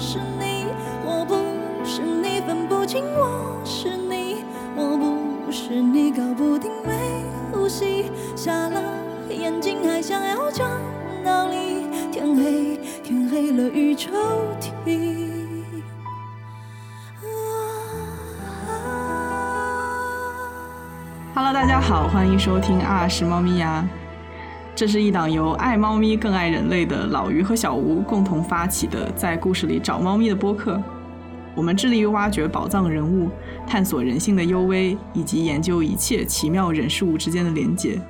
是你，我不是你，分不清我是你，我不是你，搞不定没呼吸，瞎了眼睛还想要讲道理，天黑天黑了雨抽啼。Hello，大家好，欢迎收听啊是猫咪呀。这是一档由爱猫咪更爱人类的老于和小吴共同发起的，在故事里找猫咪的播客。我们致力于挖掘宝藏人物，探索人性的幽微，以及研究一切奇妙人事物之间的连结。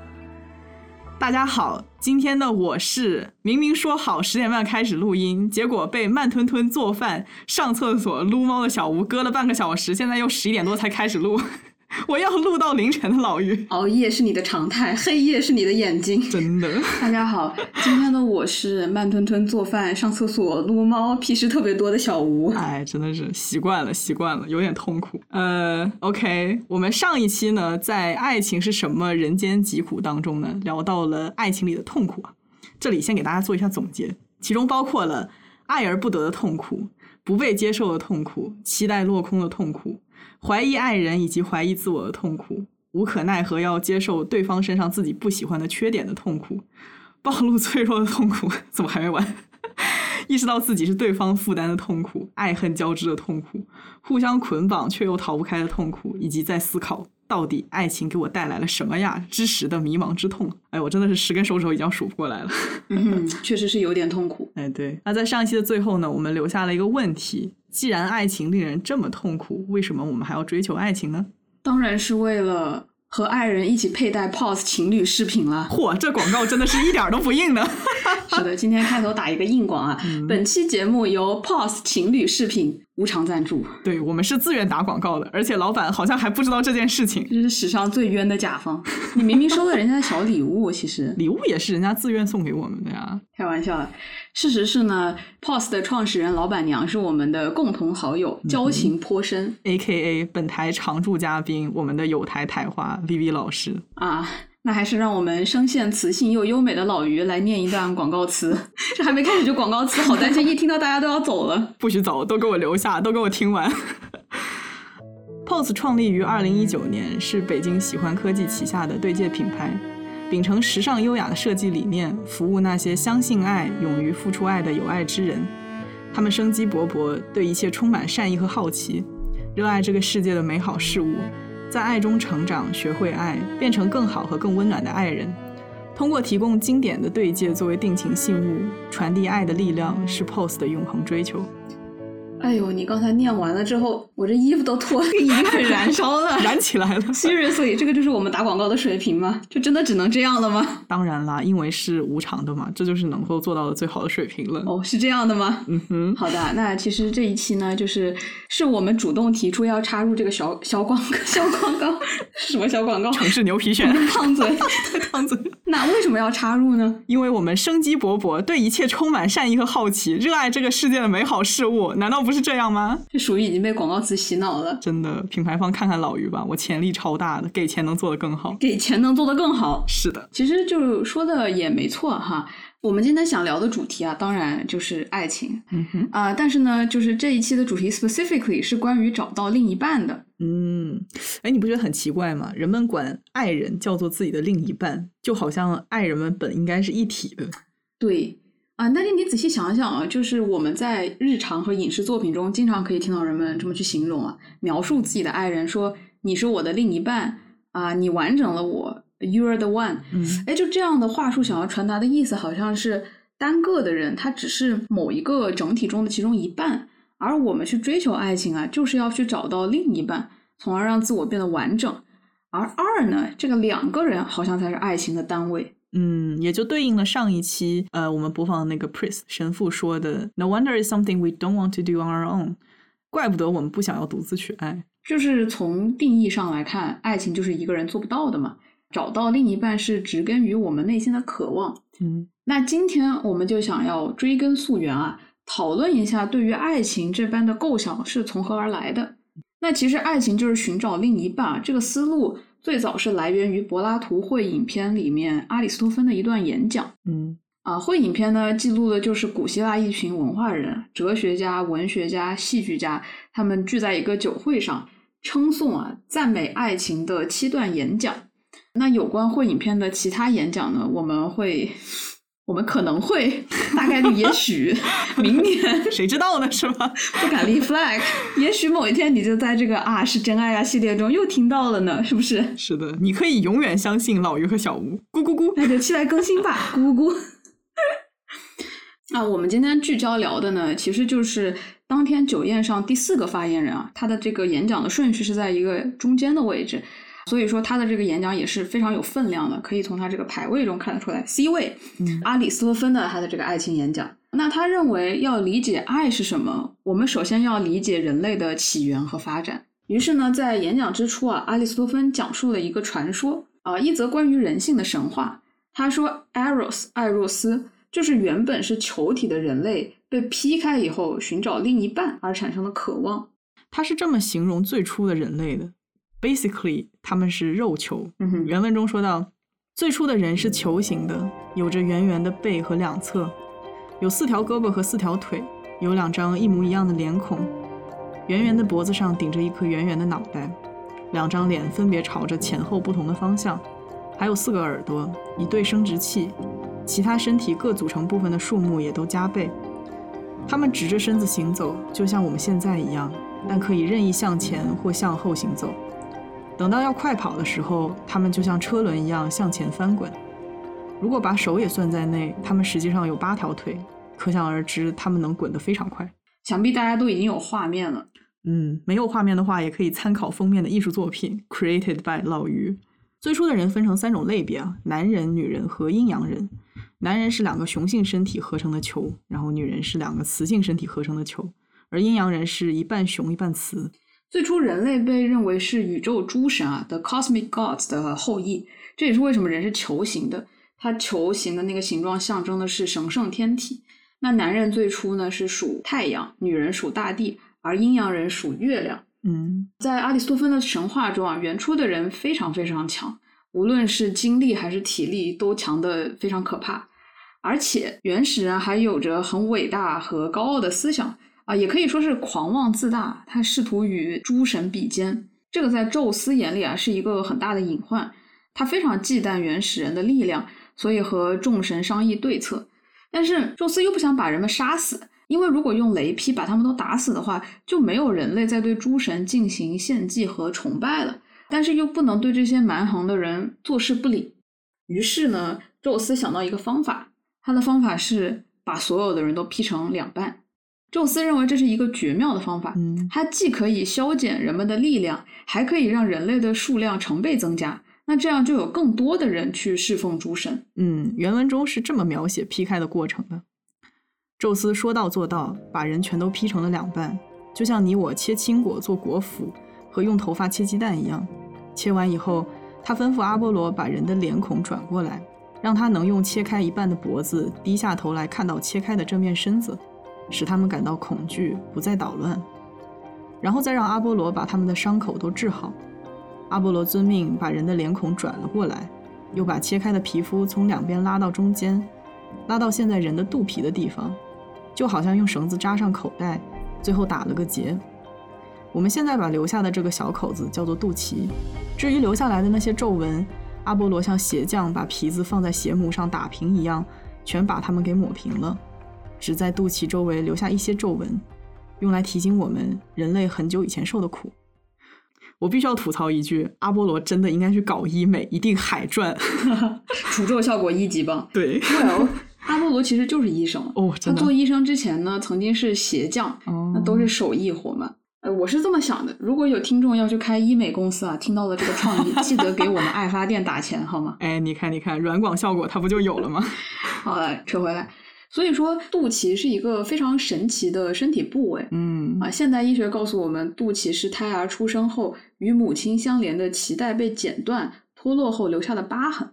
大家好，今天的我是明明说好十点半开始录音，结果被慢吞吞做饭、上厕所、撸猫的小吴搁了半个小时，现在又十一点多才开始录。我要录到凌晨的老于，熬夜是你的常态，黑夜是你的眼睛。真的。大家好，今天的我是慢吞吞做饭、上厕所、撸猫，屁事特别多的小吴。哎，真的是习惯了，习惯了，有点痛苦。呃，OK，我们上一期呢，在爱情是什么人间疾苦当中呢，聊到了爱情里的痛苦啊。这里先给大家做一下总结，其中包括了爱而不得的痛苦、不被接受的痛苦、期待落空的痛苦。怀疑爱人以及怀疑自我的痛苦，无可奈何要接受对方身上自己不喜欢的缺点的痛苦，暴露脆弱的痛苦，怎么还没完？意识到自己是对方负担的痛苦，爱恨交织的痛苦，互相捆绑却又逃不开的痛苦，以及在思考到底爱情给我带来了什么呀之时的迷茫之痛。哎，我真的是十根手指头已经数不过来了。嗯，确实是有点痛苦。哎，对。那在上一期的最后呢，我们留下了一个问题。既然爱情令人这么痛苦，为什么我们还要追求爱情呢？当然是为了和爱人一起佩戴 POS 情侣饰品了。嚯，这广告真的是一点都不硬的。是的，今天开头打一个硬广啊！本期节目由 POS 情侣饰品。无偿赞助，对我们是自愿打广告的，而且老板好像还不知道这件事情。这是史上最冤的甲方，你明明收了人家的小礼物，其实礼物也是人家自愿送给我们的呀。开玩笑，事实是呢，POS 的创始人老板娘是我们的共同好友，交情颇深，A K A 本台常驻嘉宾，我们的有台台花 V V 老师啊。那还是让我们声线磁性又优美的老于来念一段广告词。这还没开始就广告词，好担心一听到大家都要走了。不许走，都给我留下，都给我听完。POS 创立于二零一九年，是北京喜欢科技旗下的对戒品牌，秉承时尚优雅的设计理念，服务那些相信爱、勇于付出爱的有爱之人。他们生机勃勃，对一切充满善意和好奇，热爱这个世界的美好事物。在爱中成长，学会爱，变成更好和更温暖的爱人。通过提供经典的对戒作为定情信物，传递爱的力量，是 Pose 的永恒追求。哎呦，你刚才念完了之后，我这衣服都脱了，已经很 燃烧了，燃起来了。Seriously，这个就是我们打广告的水平吗？就真的只能这样了吗？当然啦，因为是无偿的嘛，这就是能够做到的最好的水平了。哦，是这样的吗？嗯哼。好的，那其实这一期呢，就是是我们主动提出要插入这个小小广告，小广告什么小广告？城市牛皮癣，烫嘴，烫嘴。那为什么要插入呢？因为我们生机勃勃，对一切充满善意和好奇，热爱这个世界的美好事物，难道不是这样吗？这属于已经被广告词洗脑了。真的，品牌方看看老于吧，我潜力超大的，给钱能做得更好，给钱能做得更好。是的，其实就说的也没错哈。我们今天想聊的主题啊，当然就是爱情。嗯哼啊，但是呢，就是这一期的主题 specifically 是关于找到另一半的。嗯，哎，你不觉得很奇怪吗？人们管爱人叫做自己的另一半，就好像爱人们本应该是一体的。对。啊，但是你仔细想想啊，就是我们在日常和影视作品中，经常可以听到人们这么去形容啊，描述自己的爱人，说你是我的另一半啊，你完整了我，you are the one。嗯，哎，就这样的话术想要传达的意思，好像是单个的人他只是某一个整体中的其中一半，而我们去追求爱情啊，就是要去找到另一半，从而让自我变得完整。而二呢，这个两个人好像才是爱情的单位。嗯，也就对应了上一期呃我们播放的那个 priest 神父说的，No wonder is something we don't want to do on our own，怪不得我们不想要独自去爱。就是从定义上来看，爱情就是一个人做不到的嘛。找到另一半是植根于我们内心的渴望。嗯，那今天我们就想要追根溯源啊，讨论一下对于爱情这般的构想是从何而来的。那其实爱情就是寻找另一半啊这个思路。最早是来源于柏拉图会影片里面阿里斯托芬的一段演讲。嗯啊，会影片呢记录的就是古希腊一群文化人、哲学家、文学家、戏剧家，他们聚在一个酒会上，称颂啊赞美爱情的七段演讲。那有关会影片的其他演讲呢，我们会，我们可能会，大概率也许 明年 谁知道呢？是吧？不敢立 flag，也许某一天你就在这个啊是真爱啊系列中又听到了呢，是不是？是的，你可以永远相信老于和小吴。咕咕咕，那就期待更新吧，咕咕咕。啊，我们今天聚焦聊的呢，其实就是当天酒宴上第四个发言人啊，他的这个演讲的顺序是在一个中间的位置，所以说他的这个演讲也是非常有分量的，可以从他这个排位中看得出来。C 位，阿里斯托芬的他的这个爱情演讲，那他认为要理解爱是什么，我们首先要理解人类的起源和发展。于是呢，在演讲之初啊，阿里斯托芬讲述了一个传说啊，一则关于人性的神话。他说，Eros 艾若斯。就是原本是球体的人类被劈开以后，寻找另一半而产生的渴望。他是这么形容最初的人类的：Basically，他们是肉球。原文中说到，最初的人是球形的，有着圆圆的背和两侧，有四条胳膊和四条腿，有两张一模一样的脸孔，圆圆的脖子上顶着一颗圆圆的脑袋，两张脸分别朝着前后不同的方向，还有四个耳朵，一对生殖器。其他身体各组成部分的数目也都加倍。它们直着身子行走，就像我们现在一样，但可以任意向前或向后行走。等到要快跑的时候，它们就像车轮一样向前翻滚。如果把手也算在内，它们实际上有八条腿，可想而知，它们能滚得非常快。想必大家都已经有画面了。嗯，没有画面的话，也可以参考封面的艺术作品，Created by 老于。最初的人分成三种类别啊：男人、女人和阴阳人。男人是两个雄性身体合成的球，然后女人是两个雌性身体合成的球，而阴阳人是一半雄一半雌。最初人类被认为是宇宙诸神啊，the cosmic gods 的后裔，这也是为什么人是球形的。它球形的那个形状象征的是神圣天体。那男人最初呢是属太阳，女人属大地，而阴阳人属月亮。嗯，在阿里斯托芬的神话中啊，原初的人非常非常强。无论是精力还是体力，都强的非常可怕，而且原始人还有着很伟大和高傲的思想啊，也可以说是狂妄自大。他试图与诸神比肩，这个在宙斯眼里啊是一个很大的隐患。他非常忌惮原始人的力量，所以和众神商议对策。但是宙斯又不想把人们杀死，因为如果用雷劈把他们都打死的话，就没有人类在对诸神进行献祭和崇拜了。但是又不能对这些蛮横的人坐视不理，于是呢，宙斯想到一个方法，他的方法是把所有的人都劈成两半。宙斯认为这是一个绝妙的方法，嗯，它既可以消减人们的力量，还可以让人类的数量成倍增加。那这样就有更多的人去侍奉诸神。嗯，原文中是这么描写劈开的过程的：宙斯说到做到，把人全都劈成了两半，就像你我切青果做果脯。和用头发切鸡蛋一样，切完以后，他吩咐阿波罗把人的脸孔转过来，让他能用切开一半的脖子低下头来看到切开的这面身子，使他们感到恐惧，不再捣乱。然后再让阿波罗把他们的伤口都治好。阿波罗遵命，把人的脸孔转了过来，又把切开的皮肤从两边拉到中间，拉到现在人的肚皮的地方，就好像用绳子扎上口袋，最后打了个结。我们现在把留下的这个小口子叫做肚脐，至于留下来的那些皱纹，阿波罗像鞋匠把皮子放在鞋模上打平一样，全把它们给抹平了，只在肚脐周围留下一些皱纹，用来提醒我们人类很久以前受的苦。我必须要吐槽一句，阿波罗真的应该去搞医美，一定海赚，除皱效果一级棒。对，Well，阿波罗其实就是医生哦，他做医生之前呢，曾经是鞋匠，那都是手艺活嘛。呃，我是这么想的，如果有听众要去开医美公司啊，听到了这个创意，记得给我们爱发电打钱好吗？哎，你看，你看，软广效果它不就有了吗？好了，扯回来，所以说肚脐是一个非常神奇的身体部位。嗯啊，现代医学告诉我们，肚脐是胎儿出生后与母亲相连的脐带被剪断脱落后留下的疤痕。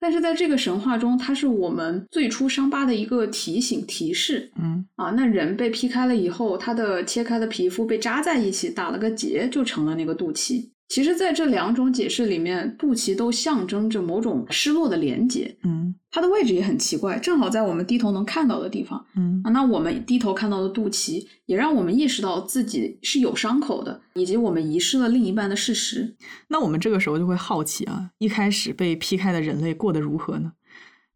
但是在这个神话中，它是我们最初伤疤的一个提醒提示。嗯啊，那人被劈开了以后，他的切开的皮肤被扎在一起，打了个结，就成了那个肚脐。其实，在这两种解释里面，肚脐都象征着某种失落的连接。嗯它的位置也很奇怪，正好在我们低头能看到的地方。嗯啊，那我们低头看到的肚脐，也让我们意识到自己是有伤口的，以及我们遗失了另一半的事实。那我们这个时候就会好奇啊，一开始被劈开的人类过得如何呢？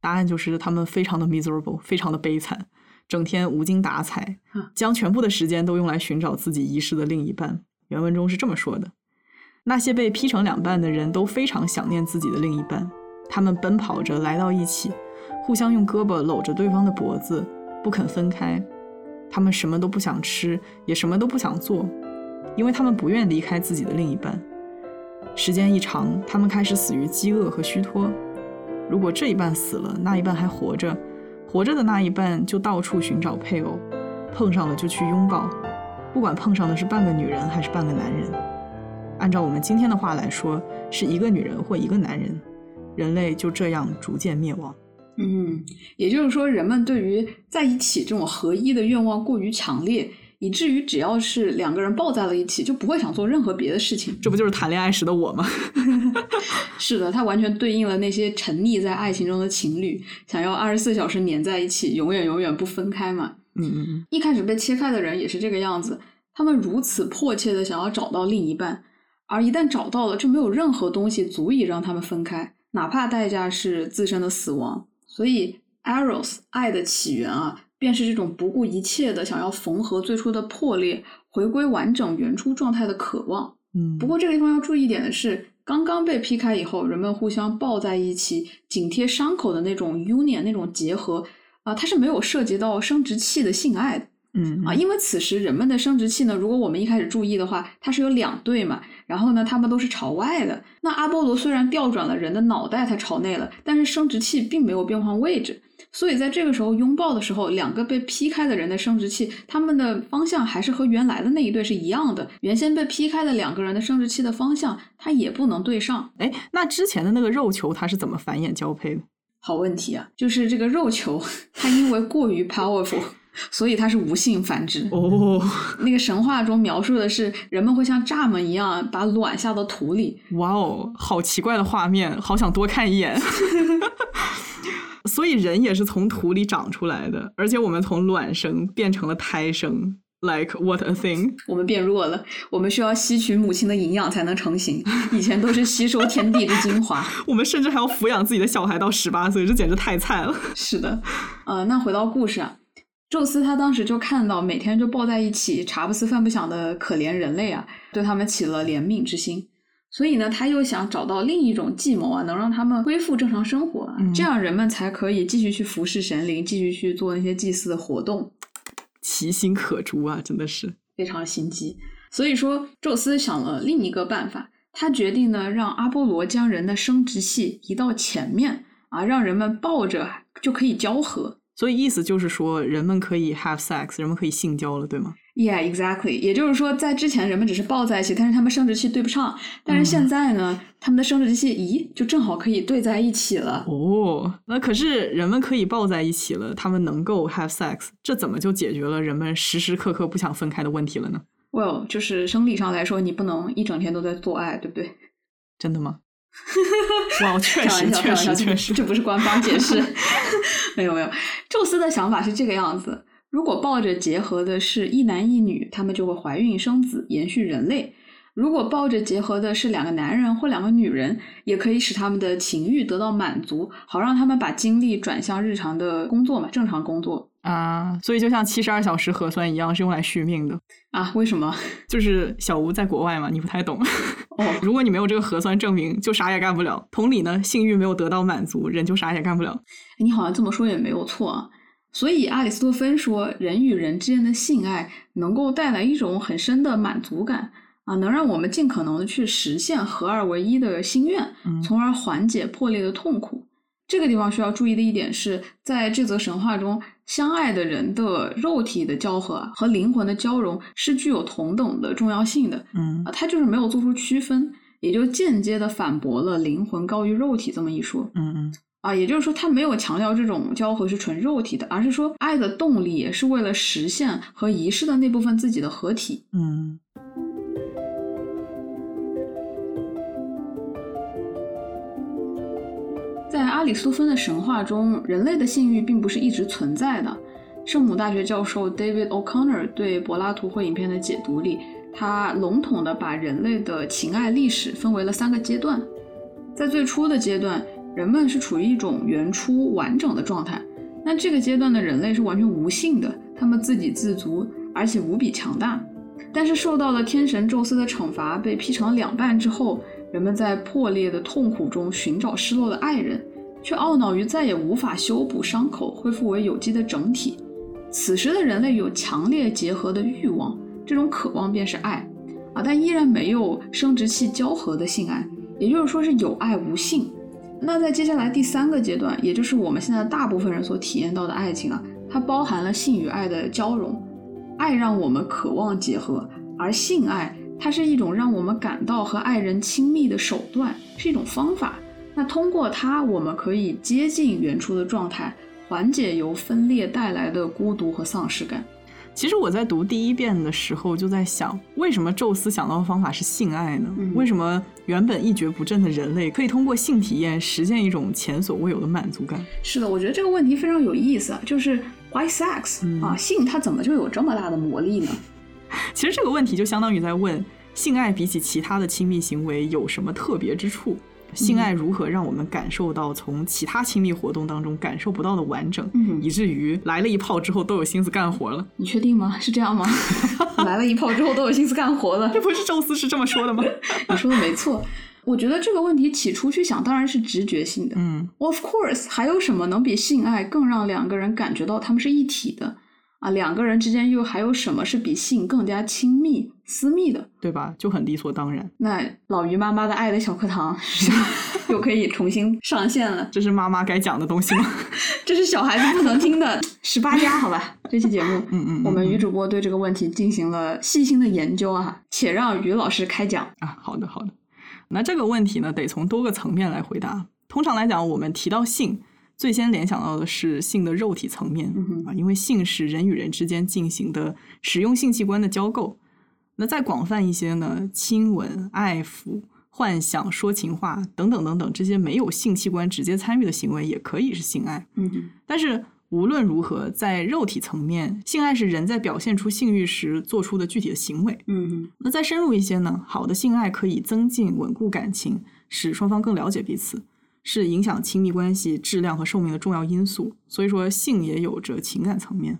答案就是他们非常的 miserable，非常的悲惨，整天无精打采啊，将全部的时间都用来寻找自己遗失的另一半。原文中是这么说的：那些被劈成两半的人都非常想念自己的另一半，他们奔跑着来到一起，互相用胳膊搂着对方的脖子，不肯分开。他们什么都不想吃，也什么都不想做，因为他们不愿离开自己的另一半。时间一长，他们开始死于饥饿和虚脱。如果这一半死了，那一半还活着，活着的那一半就到处寻找配偶，碰上了就去拥抱，不管碰上的是半个女人还是半个男人。按照我们今天的话来说，是一个女人或一个男人，人类就这样逐渐灭亡。嗯，也就是说，人们对于在一起这种合一的愿望过于强烈，以至于只要是两个人抱在了一起，就不会想做任何别的事情。这不就是谈恋爱时的我吗？是的，它完全对应了那些沉溺在爱情中的情侣，想要二十四小时黏在一起，永远永远不分开嘛。嗯嗯嗯，一开始被切开的人也是这个样子，他们如此迫切的想要找到另一半，而一旦找到了，就没有任何东西足以让他们分开，哪怕代价是自身的死亡。所以，eros 爱的起源啊，便是这种不顾一切的想要缝合最初的破裂，回归完整原初状态的渴望。嗯，不过这个地方要注意一点的是，刚刚被劈开以后，人们互相抱在一起，紧贴伤口的那种 union 那种结合啊、它是没有涉及到生殖器的性爱的。嗯啊，因为此时人们的生殖器呢，如果我们一开始注意的话，它是有两对嘛，然后呢，它们都是朝外的。那阿波罗虽然调转了人的脑袋，它朝内了，但是生殖器并没有变换位置，所以在这个时候拥抱的时候，两个被劈开的人的生殖器，他们的方向还是和原来的那一对是一样的。原先被劈开的两个人的生殖器的方向，它也不能对上。哎，那之前的那个肉球它是怎么繁衍交配的？好问题啊，就是这个肉球，它因为过于 powerful。所以它是无性繁殖。哦，那个神话中描述的是，人们会像蚱蜢一样把卵下到土里。哇哦，好奇怪的画面，好想多看一眼。所以人也是从土里长出来的，而且我们从卵生变成了胎生。Like what a thing！我们变弱了，我们需要吸取母亲的营养才能成型。以前都是吸收天地之精华，我们甚至还要抚养自己的小孩到十八岁，这简直太菜了。是的，呃，那回到故事啊，宙斯他当时就看到每天就抱在一起，茶不思饭不想的可怜人类啊，对他们起了怜悯之心。所以呢，他又想找到另一种计谋啊，能让他们恢复正常生活、啊，嗯这样人们才可以继续去服侍神灵，继续去做那些祭祀的活动。其心可诛啊，真的是非常心机。所以说，宙斯想了另一个办法，他决定呢，让阿波罗将人的生殖器移到前面啊，让人们抱着就可以交合。所以意思就是说，人们可以 have sex，人们可以性交了，对吗？Yeah, exactly。也就是说，在之前人们只是抱在一起，但是他们生殖器对不上。但是现在呢，他们的生殖器，咦，就正好可以对在一起了。哦，那可是人们可以抱在一起了，他们能够 have sex，这怎么就解决了人们时时刻刻不想分开的问题了呢？Well，就是生理上来说，你不能一整天都在做爱，对不对？真的吗？哇，确开实，确实，确实，这不是官方解释。没有没有，宙斯的想法是这个样子：如果抱着结合的是一男一女，他们就会怀孕生子，延续人类；如果抱着结合的是两个男人或两个女人，也可以使他们的情欲得到满足，好让他们把精力转向日常的工作嘛，正常工作啊，所以就像七十二小时核酸一样，是用来续命的。啊？为什么？就是小吴在国外嘛，你不太懂。哦，如果你没有这个核酸证明，就啥也干不了。同理呢，性欲没有得到满足，人就啥也干不了。你好像这么说也没有错啊。所以阿里斯托芬说，人与人之间的性爱能够带来一种很深的满足感啊，能让我们尽可能的去实现合二为一的心愿，嗯从而缓解破裂的痛苦。这个地方需要注意的一点是，在这则神话中，相爱的人的肉体的交合啊和灵魂的交融是具有同等的重要性的嗯啊，他就是没有做出区分，也就间接的反驳了灵魂高于肉体这么一说。嗯嗯啊，也就是说，他没有强调这种交合是纯肉体的，而是说爱的动力也是为了实现和遗失的那部分自己的合体。嗯。在阿里斯托芬的神话中，人类的性欲并不是一直存在的。圣母大学教授 David O'Connor 对柏拉图绘影片的解读里，他笼统地把人类的情爱历史分为了三个阶段。在最初的阶段，人们是处于一种原初完整的状态。那这个阶段的人类是完全无性的，他们自给自足，而且无比强大。但是受到了天神宙斯的惩罚，被劈成了两半之后，人们在破裂的痛苦中寻找失落的爱人，却懊恼于再也无法修补伤口，恢复为有机的整体。此时的人类有强烈结合的欲望，这种渴望便是爱啊，但依然没有生殖器交合的性爱，也就是说是有爱无性。那在接下来第三个阶段，也就是我们现在大部分人所体验到的爱情啊，它包含了性与爱的交融。爱让我们渴望结合，而性爱它是一种让我们感到和爱人亲密的手段，是一种方法。那通过它，我们可以接近原初的状态，缓解由分裂带来的孤独和丧失感。其实我在读第一遍的时候就在想，为什么宙斯想到的方法是性爱呢？为什么原本一蹶不振的人类可以通过性体验实现一种前所未有的满足感？是的，我觉得这个问题非常有意思，就是 why sex 啊，性它怎么就有这么大的魔力呢？其实这个问题就相当于在问，性爱比起其他的亲密行为有什么特别之处？性爱如何让我们感受到从其他亲密活动当中感受不到的完整，以至于来了一炮之后都有心思干活了？你确定吗？是这样吗？来了一炮之后都有心思干活了？这不是宙斯是这么说的吗？你说的没错。我觉得这个问题起初去想当然是直觉性的。嗯，Of course，还有什么能比性爱更让两个人感觉到他们是一体的？啊，两个人之间又还有什么是比性更加亲密、私密的，对吧？就很理所当然。那老于妈妈的爱的小课堂又可以重新上线了。这是妈妈该讲的东西吗？这是小孩子不能听的十八加，好吧？这期节目，嗯嗯，我们于主播对这个问题进行了细心的研究啊，且让于老师开讲啊。好的，好的。那这个问题呢，得从多个层面来回答。通常来讲，我们提到性。最先联想到的是性的肉体层面啊，因为性是人与人之间进行的使用性器官的交媾。那再广泛一些呢，亲吻、爱抚、幻想、说情话等等等等，这些没有性器官直接参与的行为也可以是性爱。嗯，但是无论如何，在肉体层面，性爱是人在表现出性欲时做出的具体的行为。嗯，那再深入一些呢，好的性爱可以增进、稳固感情，使双方更了解彼此。是影响亲密关系质量和寿命的重要因素，所以说性也有着情感层面。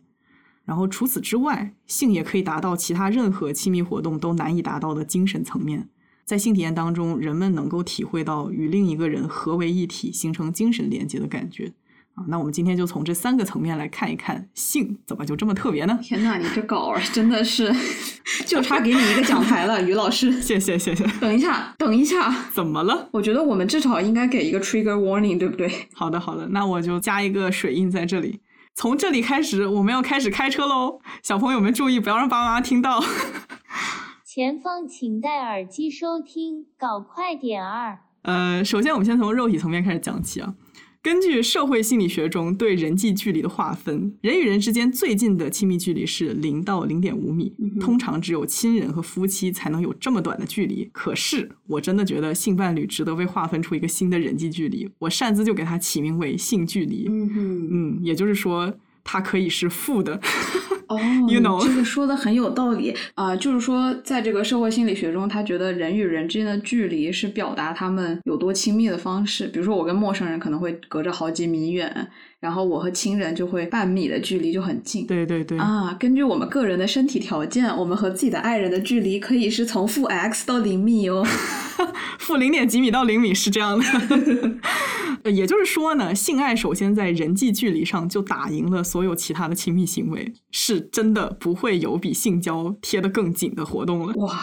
然后除此之外，性也可以达到其他任何亲密活动都难以达到的精神层面。在性体验当中，人们能够体会到与另一个人合为一体、形成精神连接的感觉。啊，那我们今天就从这三个层面来看一看，性怎么就这么特别呢？天呐，你这稿儿真的是 就差给你一个奖牌了，于老师。谢谢谢谢。等一下，等一下，怎么了？我觉得我们至少应该给一个 trigger warning，对不对？好的好的，那我就加一个水印在这里。从这里开始，我们要开始开车喽，小朋友们注意，不要让爸爸妈妈听到。前方请戴耳机收听，搞快点儿。呃，首先我们先从肉体层面开始讲起啊。根据社会心理学中对人际距离的划分，人与人之间最近的亲密距离是零到零点五米，通常只有亲人和夫妻才能有这么短的距离。可是，我真的觉得性伴侣值得被划分出一个新的人际距离，我擅自就给它起名为性距离。嗯嗯，也就是说，它可以是负的。哦，You know 这个说的很有道理啊、就是说，在这个社会心理学中，他觉得人与人之间的距离是表达他们有多亲密的方式。比如说，我跟陌生人可能会隔着好几米远，然后我和亲人就会半米的距离就很近。对对对，啊，根据我们个人的身体条件，我们和自己的爱人的距离可以是从负 x 到零米哦。负零点几米到零米是这样的。呃也就是说呢，性爱首先在人际距离上就打赢了所有其他的亲密行为，是真的不会有比性交贴得更紧的活动了。哇，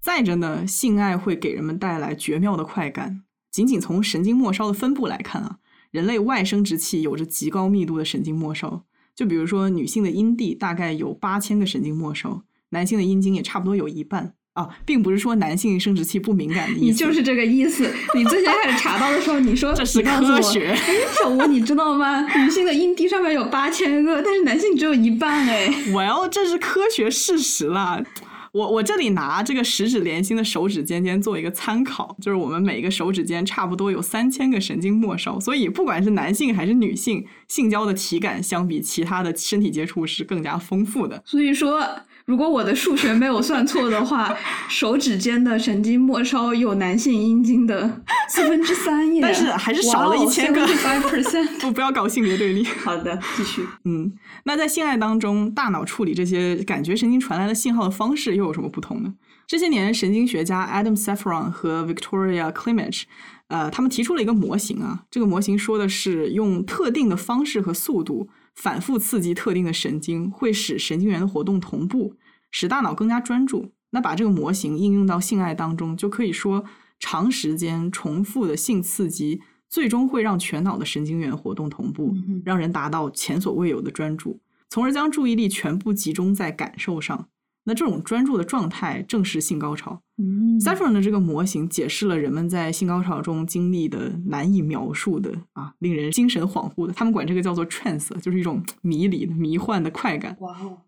再者呢，性爱会给人们带来绝妙的快感。仅仅从神经末梢的分布来看啊，人类外生殖器有着极高密度的神经末梢。就比如说，女性的阴蒂大概有八千个神经末梢，男性的阴茎也差不多有一半啊，并不是说男性生殖器不敏感的意思。你就是这个意思。你最先开始查到的时候，你说 这是科学哎，小吴，你知道吗？女性的阴蒂上面有八千个，但是男性只有一半哎。Well，这是科学事实啦。我我这里拿这个十指连心的手指尖尖做一个参考，就是我们每一个手指尖差不多有三千个神经末梢，所以不管是男性还是女性，性交的体感相比其他的身体接触是更加丰富的。所以说，如果我的数学没有算错的话，手指间的神经末梢有男性阴茎的四分之三耶，但是还是少了一千个 five percent。不 不要搞性别对立。好的，继续。嗯，那在性爱当中，大脑处理这些感觉神经传来的信号的方式又有什么不同呢？这些年，神经学家 Adam Saffron 和 Victoria Klimich，呃，他们提出了一个模型啊。这个模型说的是用特定的方式和速度反复刺激特定的神经，会使神经元的活动同步，使大脑更加专注。那把这个模型应用到性爱当中，就可以说长时间重复的性刺激。最终会让全脑的神经元活动同步，让人达到前所未有的专注，从而将注意力全部集中在感受上。那这种专注的状态正是性高潮。Saffron 的这个模型解释了人们在性高潮中经历的难以描述的啊，令人精神恍惚的，他们管这个叫做 trance，就是一种迷离的、迷幻的快感。哇哦！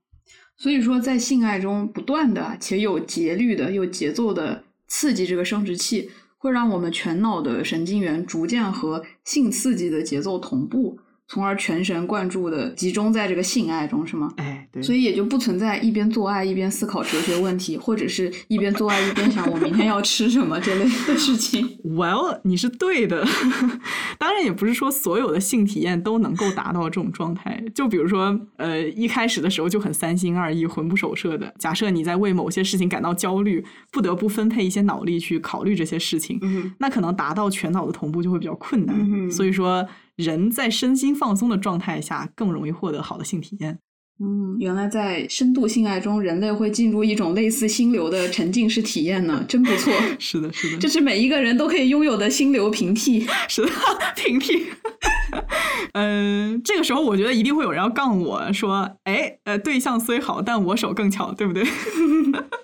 所以说，在性爱中不断的且有节律的、有节奏的刺激这个生殖器。会让我们全脑的神经元逐渐和性刺激的节奏同步。从而全神贯注的集中在这个性爱中，是吗？哎，对，所以也就不存在一边做爱一边思考哲学问题，或者是一边做爱一边想我明天要吃什么这类的事情。Well，你是对的，当然也不是说所有的性体验都能够达到这种状态。就比如说，呃，一开始的时候就很三心二意、魂不守舍的。假设你在为某些事情感到焦虑，不得不分配一些脑力去考虑这些事情，那可能达到全脑的同步就会比较困难。所以说。人在身心放松的状态下，更容易获得好的性体验。嗯，原来在深度性爱中，人类会进入一种类似心流的沉浸式体验呢，真不错。是的，是的，这是每一个人都可以拥有的心流平替。是的，平替。嗯，这个时候我觉得一定会有人要杠我说：“哎，呃，对象虽好，但我手更巧，对不对？”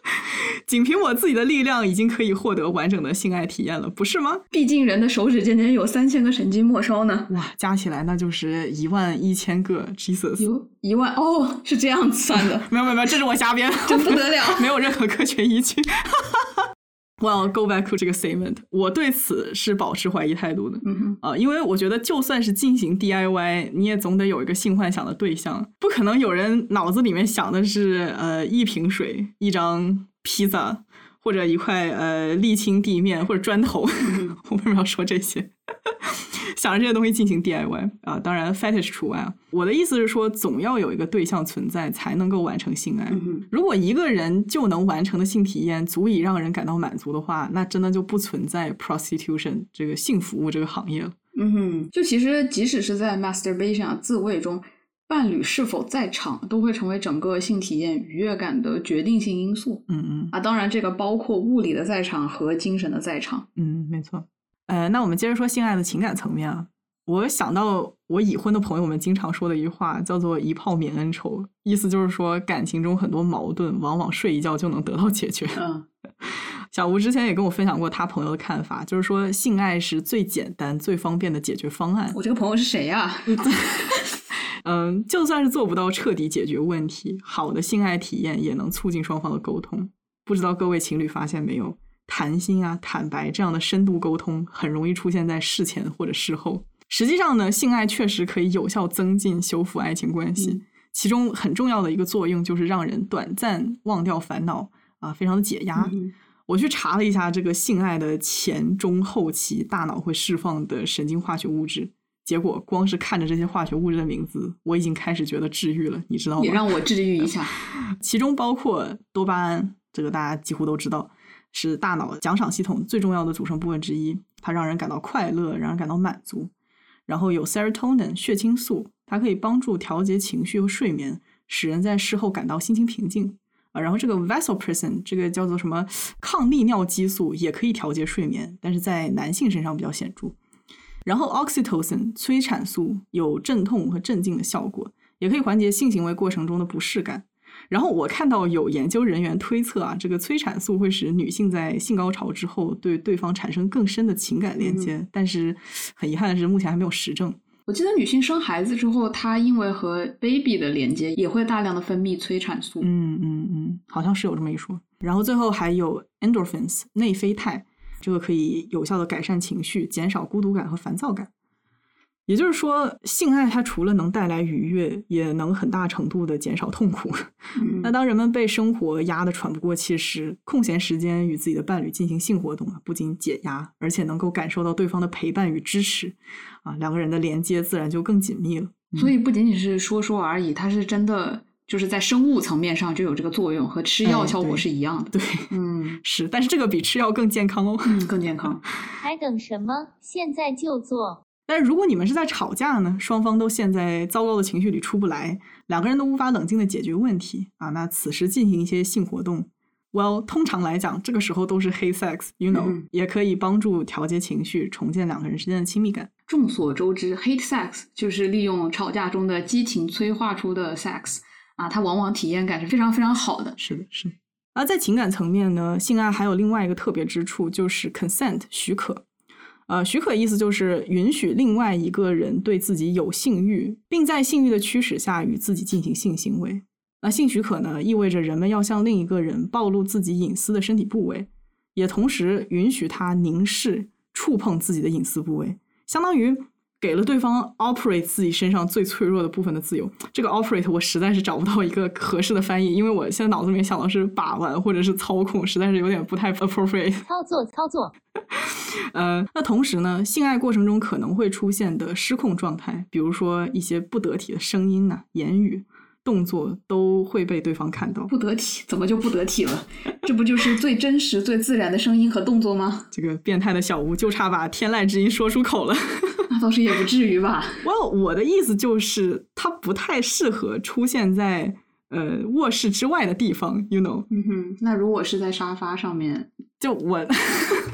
仅凭我自己的力量，已经可以获得完整的性爱体验了，不是吗？毕竟人的手指间间有三千个神经末梢呢。哇，加起来那就是一万一千个。Jesus，有一万哦，是这样算的。没有没有没有，这是我瞎编，真不得了，没有任何科学依据。Well, go back to 这个 statement，我对此是保持怀疑态度的。嗯哼，啊，因为我觉得就算是进行 DIY，你也总得有一个性幻想的对象，不可能有人脑子里面想的是呃一瓶水一张。披萨或者一块呃沥青地面或者砖头，我为什么要说这些？想着这些东西进行 DIY 啊，当然 fetish 除外啊。我的意思是说，总要有一个对象存在，才能够完成性爱。如果一个人就能完成的性体验足以让人感到满足的话，那真的就不存在 prostitution 这个性服务这个行业了。嗯哼，就其实即使是在 masturbation 自慰中。伴侣是否在场，都会成为整个性体验愉悦感的决定性因素。嗯嗯啊，当然这个包括物理的在场和精神的在场。嗯，没错。呃，那我们接着说性爱的情感层面啊。我想到我已婚的朋友们经常说的一句话，叫做“一炮泯恩仇”，意思就是说感情中很多矛盾往往睡一觉就能得到解决。嗯，小吴之前也跟我分享过他朋友的看法，就是说性爱是最简单、最方便的解决方案。我这个朋友是谁呀？嗯，就算是做不到彻底解决问题，好的性爱体验也能促进双方的沟通。不知道各位情侣发现没有，谈心啊、坦白这样的深度沟通，很容易出现在事前或者事后。实际上呢，性爱确实可以有效增进、修复爱情关系，其中很重要的一个作用就是让人短暂忘掉烦恼啊，非常的解压。我去查了一下这个性爱的前中后期，大脑会释放的神经化学物质。结果光是看着这些化学物质的名字，我已经开始觉得治愈了，你知道吗？也让我治愈一下。其中包括多巴胺，这个大家几乎都知道，是大脑奖赏系统最重要的组成部分之一，它让人感到快乐，让人感到满足。然后有 serotonin 血清素，它可以帮助调节情绪和睡眠，使人在事后感到心情平静啊。然后这个 vasopressin 这个叫做什么抗利尿激素，也可以调节睡眠，但是在男性身上比较显著。然后，oxytocin 催产素有镇痛和镇静的效果，也可以缓解性行为过程中的不适感。然后我看到有研究人员推测啊，这个催产素会使女性在性高潮之后对对方产生更深的情感连接，但是很遗憾的是，目前还没有实证。我记得女性生孩子之后，她因为和 baby 的连接，也会大量的分泌催产素。嗯嗯嗯，好像是有这么一说。然后最后还有 endorphins 内啡肽，这个可以有效的改善情绪，减少孤独感和烦躁感。也就是说，性爱它除了能带来愉悦，也能很大程度的减少痛苦。嗯 那当人们被生活压得喘不过气时，空闲时间与自己的伴侣进行性活动啊，不仅解压，而且能够感受到对方的陪伴与支持，啊，两个人的连接自然就更紧密了。所以不仅仅是说说而已，它是真的就是在生物层面上就有这个作用，和吃药哎效果是一样的。对，嗯是，但是这个比吃药更健康哦。嗯，更健康。还等什么？现在就做！但是如果你们是在吵架呢，双方都陷在糟糕的情绪里出不来，两个人都无法冷静的解决问题啊，那此时进行一些性活动，well，通常来讲，这个时候都是 hey sex，you know，、嗯也可以帮助调节情绪，重建两个人之间的亲密感。众所周知，hate sex 就是利用吵架中的激情催化出的 sex 啊，它往往体验感是非常非常好的。是的，是。而在情感层面呢，性爱还有另外一个特别之处，就是 consent 许可。呃，许可意思就是允许另外一个人对自己有性欲，并在性欲的驱使下与自己进行性行为。那性许可呢，意味着人们要向另一个人暴露自己隐私的身体部位，也同时允许他凝视、触碰自己的隐私部位，相当于给了对方 operate 自己身上最脆弱的部分的自由。这个 operate 我实在是找不到一个合适的翻译，因为我现在脑子里面想的是把玩或者是操控，实在是有点不太 appropriate。操作操作，呃，那同时呢，性爱过程中可能会出现的失控状态，比如说一些不得体的声音呐、言语、动作都会被对方看到。不得体，怎么就不得体了？这不就是最真实、最自然的声音和动作吗？这个变态的小吴就差把天籁之音说出口了。那倒是也不至于吧。我我的意思就是，它不太适合出现在呃卧室之外的地方，you know。嗯哼，那如果是在沙发上面，就我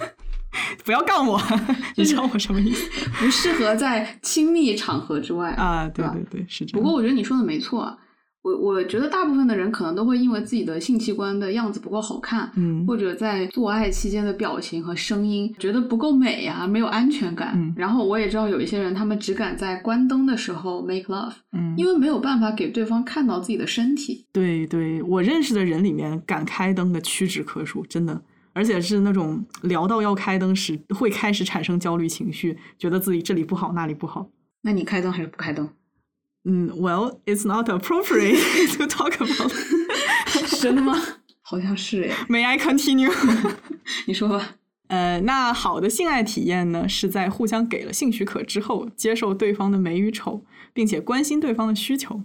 不要杠我，你知道我什么意思不适合在亲密场合之外啊？对对吧对对，是这样。不过我觉得你说的没错啊，我我觉得大部分的人可能都会因为自己的性器官的样子不够好看，嗯或者在做爱期间的表情和声音觉得不够美呀、没有安全感。嗯然后我也知道有一些人，他们只敢在关灯的时候 make love，嗯，因为没有办法给对方看到自己的身体。对对，我认识的人里面敢开灯的屈指可数，真的。而且是那种聊到要开灯时，会开始产生焦虑情绪，觉得自己这里不好，那里不好。那你开灯还是不开灯？嗯，Well, it's not appropriate to talk about. 真的吗？好像是哎，May I continue? 你说吧。呃，那好的性爱体验呢，是在互相给了性许可之后，接受对方的美与丑，并且关心对方的需求。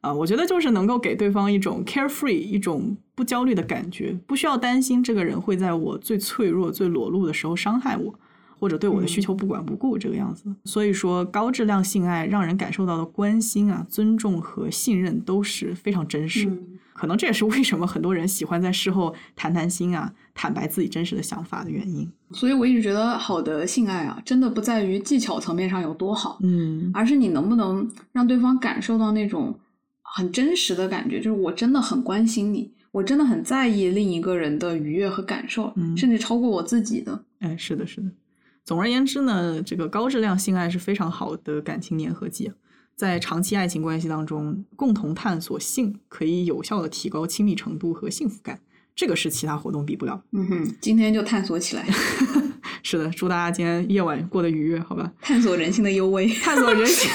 啊、我觉得就是能够给对方一种 carefree、一种不焦虑的感觉，不需要担心这个人会在我最脆弱、最裸露的时候伤害我，或者对我的需求不管不顾这个样子。所以说，高质量性爱让人感受到的关心啊、尊重和信任都是非常真实可能这也是为什么很多人喜欢在事后谈谈心啊，坦白自己真实的想法的原因。所以我一直觉得好的性爱啊，真的不在于技巧层面上有多好，嗯而是你能不能让对方感受到那种很真实的感觉，就是我真的很关心你，我真的很在意另一个人的愉悦和感受，嗯甚至超过我自己的。哎，是的，是的。总而言之呢，这个高质量性爱是非常好的感情粘合剂啊。在长期爱情关系当中，共同探索性可以有效的提高亲密程度和幸福感，这个是其他活动比不了。嗯哼，今天就探索起来，是的，祝大家今天夜晚过得愉悦，好吧？探索人性的幽微。探索人性，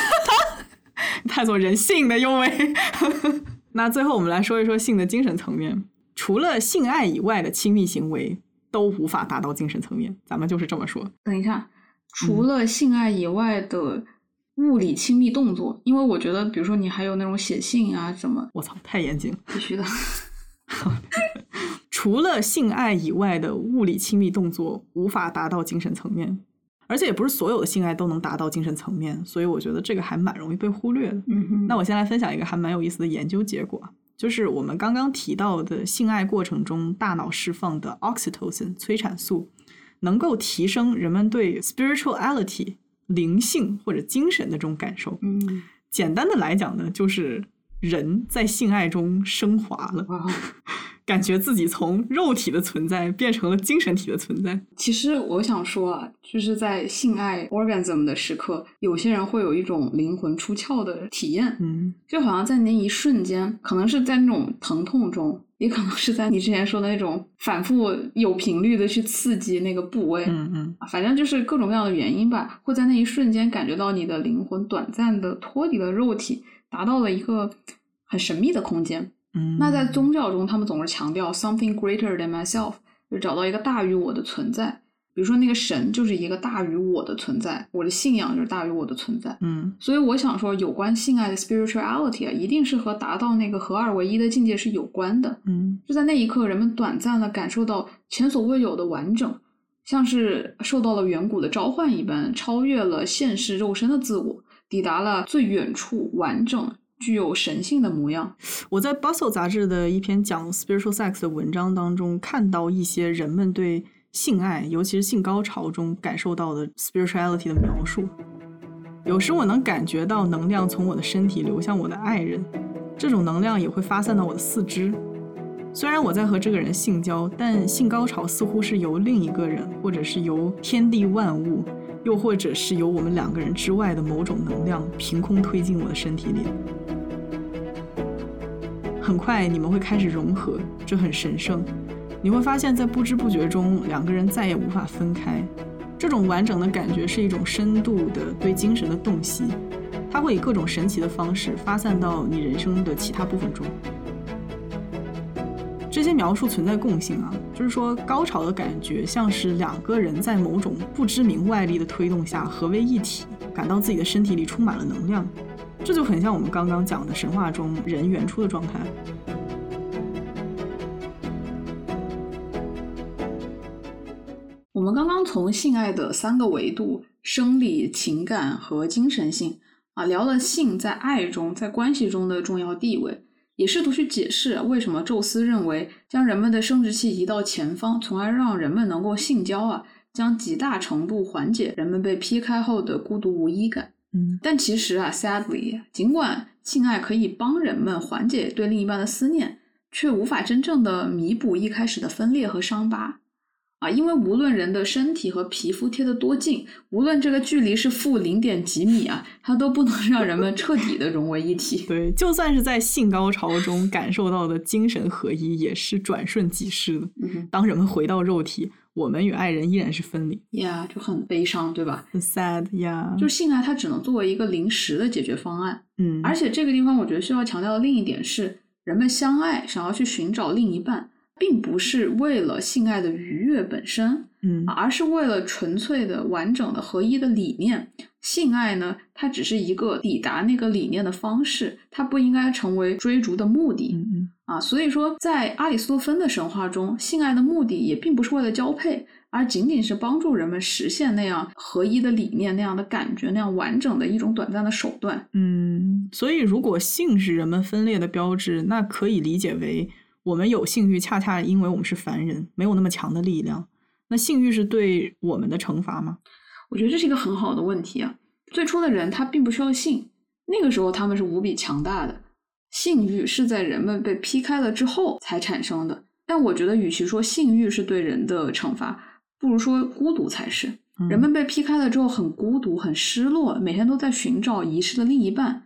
探索人性的幽微。那最后我们来说一说性的精神层面，除了性爱以外的亲密行为都无法达到精神层面，咱们就是这么说。等一下，除嗯了性爱以外的物理亲密动作，因为我觉得，比如说你还有那种写信啊什么，我操，太严谨了。必须的。除了性爱以外的物理亲密动作无法达到精神层面，而且也不是所有的性爱都能达到精神层面，所以我觉得这个还蛮容易被忽略的。嗯哼，那我先来分享一个还蛮有意思的研究结果，就是我们刚刚提到的性爱过程中大脑释放的 oxytocin 催产素，能够提升人们对 spirituality 灵性或者精神的这种感受。嗯，简单的来讲呢，就是人在性爱中升华了。哇，感觉自己从肉体的存在变成了精神体的存在。其实我想说啊，就是在性爱 orgasm 的时刻，有些人会有一种灵魂出窍的体验，嗯就好像在那一瞬间，可能是在那种疼痛中，也可能是在你之前说的那种反复有频率的去刺激那个部位，嗯嗯啊反正就是各种各样的原因吧，会在那一瞬间感觉到你的灵魂短暂的脱离了肉体，达到了一个很神秘的空间。嗯。那在宗教中，他们总是强调 something greater than myself，就找到一个大于我的存在。比如说，那个神就是一个大于我的存在，我的信仰就是大于我的存在。嗯所以我想说，有关性爱的 spirituality 啊，一定是和达到那个合二为一的境界是有关的。嗯就在那一刻，人们短暂的感受到前所未有的完整，像是受到了远古的召唤一般，超越了现实肉身的自我，抵达了最远处，完整、具有神性的模样。我在《Bustle》杂志的一篇讲 spiritual sex 的文章当中，看到一些人们对性爱，尤其是性高潮中感受到的 spirituality 的描述。有时我能感觉到能量从我的身体流向我的爱人，这种能量也会发散到我的四肢。虽然我在和这个人性交，但性高潮似乎是由另一个人，或者是由天地万物，又或者是由我们两个人之外的某种能量凭空推进我的身体里。很快你们会开始融合，这很神圣。你会发现在不知不觉中，两个人再也无法分开。这种完整的感觉是一种深度的对精神的洞悉，它会以各种神奇的方式发散到你人生的其他部分中。这些描述存在共性啊，就是说高潮的感觉像是两个人在某种不知名外力的推动下合为一体，感到自己的身体里充满了能量。这就很像我们刚刚讲的神话中人原初的状态。我们刚刚从性爱的三个维度——生理、情感和精神性啊，聊了性在爱中、在关系中的重要地位，也试图去解释为什么宙斯认为将人们的生殖器移到前方，从而让人们能够性交啊，将极大程度缓解人们被劈开后的孤独无依感。嗯但其实啊，sadly，尽管性爱可以帮人们缓解对另一半的思念，却无法真正的弥补一开始的分裂和伤疤。啊，因为无论人的身体和皮肤贴得多近，无论这个距离是负零点几米啊，它都不能让人们彻底的融为一体。对，就算是在性高潮中感受到的精神合一，也是转瞬即逝的。嗯，当人们回到肉体，我们与爱人依然是分离。呀，就很悲伤，对吧？很 sad 呀、就是性爱，它只能作为一个临时的解决方案。嗯，而且这个地方，我觉得需要强调的另一点是，人们相爱，想要去寻找另一半，并不是为了性爱的愉悦本身，嗯而是为了纯粹的、完整的、合一的理念。性爱呢，它只是一个抵达那个理念的方式，它不应该成为追逐的目的。嗯嗯啊，所以说，在阿里斯多芬的神话中，性爱的目的也并不是为了交配，而仅仅是帮助人们实现那样合一的理念、那样的感觉、那样完整的一种短暂的手段。嗯，所以如果性是人们分裂的标志，那可以理解为我们有性欲，恰恰因为我们是凡人，没有那么强的力量。那性欲是对我们的惩罚吗？我觉得这是一个很好的问题啊。最初的人他并不需要性，那个时候他们是无比强大的。性欲是在人们被劈开了之后才产生的。但我觉得，与其说性欲是对人的惩罚，不如说孤独才是。嗯人们被劈开了之后很孤独、很失落，每天都在寻找遗失的另一半。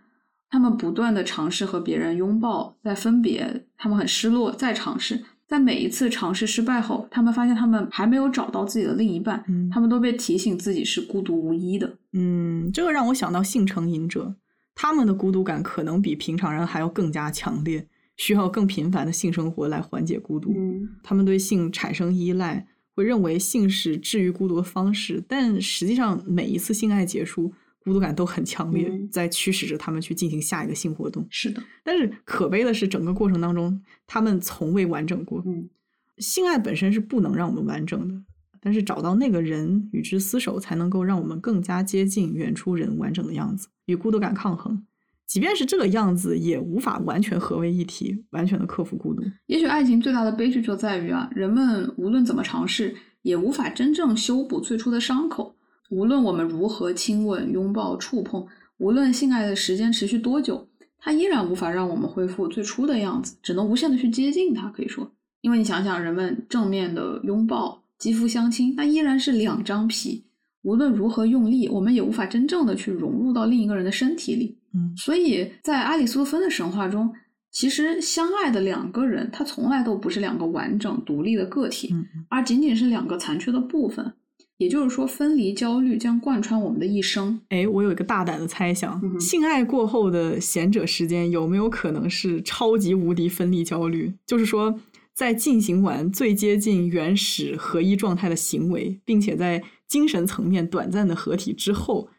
他们不断的尝试和别人拥抱，再分别，他们很失落，再尝试。在每一次尝试失败后，他们发现他们还没有找到自己的另一半，嗯他们都被提醒自己是孤独无依的。嗯，这个让我想到性成瘾者，他们的孤独感可能比平常人还要更加强烈，需要更频繁的性生活来缓解孤独。嗯，他们对性产生依赖，会认为性是治愈孤独的方式，但实际上每一次性爱结束，孤独感都很强烈，嗯在驱使着他们去进行下一个性活动。是的，但是可悲的是，整个过程当中，他们从未完整过。嗯，性爱本身是不能让我们完整的，但是找到那个人与之厮守，才能够让我们更加接近远处人完整的样子，与孤独感抗衡。即便是这个样子，也无法完全合为一体，完全的克服孤独。也许爱情最大的悲剧就在于啊，人们无论怎么尝试，也无法真正修补最初的伤口。无论我们如何亲吻、拥抱、触碰，无论性爱的时间持续多久，它依然无法让我们恢复最初的样子，只能无限的去接近它。可以说，因为你想想，人们正面的拥抱、肌肤相亲，那依然是两张皮。无论如何用力，我们也无法真正的去融入到另一个人的身体里。嗯所以在阿里斯托芬的神话中，其实相爱的两个人，他从来都不是两个完整独立的个体，嗯而仅仅是两个残缺的部分。也就是说，分离焦虑将贯穿我们的一生。哎，我有一个大胆的猜想，嗯性爱过后的闲者时间有没有可能是超级无敌分离焦虑？就是说，在进行完最接近原始合一状态的行为，并且在精神层面短暂的合体之后，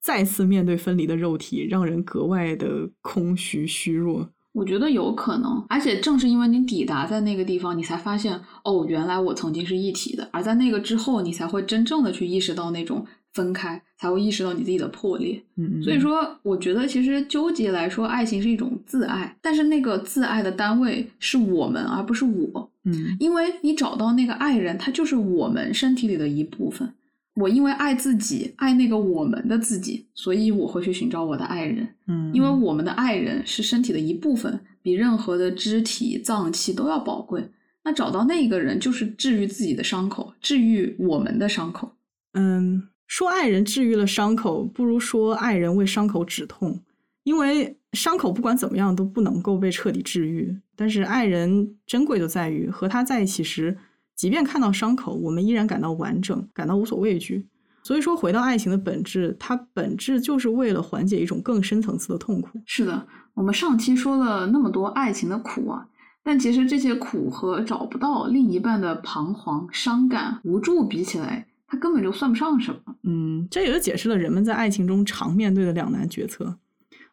再次面对分离的肉体，让人格外的空虚虚弱。我觉得有可能，而且正是因为你抵达在那个地方，你才发现哦，原来我曾经是一体的。而在那个之后，你才会真正的去意识到那种分开，才会意识到你自己的破裂。嗯，嗯所以说，我觉得其实纠结来说，爱情是一种自爱，但是那个自爱的单位是我们，而不是我。嗯因为你找到那个爱人，他就是我们身体里的一部分。我因为爱自己，爱那个我们的自己，所以我会去寻找我的爱人。嗯，因为我们的爱人是身体的一部分，比任何的肢体脏器都要宝贵。那找到那个人，就是治愈自己的伤口，治愈我们的伤口。嗯，说爱人治愈了伤口，不如说爱人为伤口止痛。因为伤口不管怎么样都不能够被彻底治愈，但是爱人珍贵就在于和他在一起时，即便看到伤口，我们依然感到完整，感到无所畏惧。所以说，回到爱情的本质，它本质就是为了缓解一种更深层次的痛苦。是的，我们上期说了那么多爱情的苦啊，但其实这些苦和找不到另一半的彷徨、伤感、无助比起来，它根本就算不上什么。嗯，这也就解释了人们在爱情中常面对的两难决策。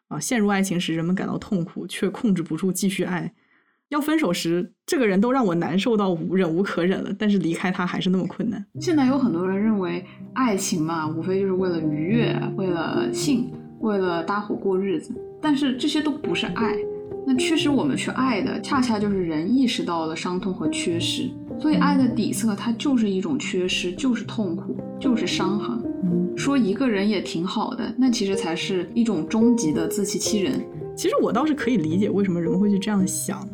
啊，陷入爱情时，人们感到痛苦，却控制不住继续爱；要分手时，这个人都让我难受到无忍无可忍了，但是离开他还是那么困难。现在有很多人认为，爱情嘛，无非就是为了愉悦，为了性，为了搭伙过日子，但是这些都不是爱。那驱使我们去爱的，恰恰就是人意识到了伤痛和缺失。所以，爱的底色它就是一种缺失，就是痛苦，就是伤痕。嗯，说一个人也挺好的，那其实才是一种终极的自欺欺人。其实我倒是可以理解为什么人们会去这样想，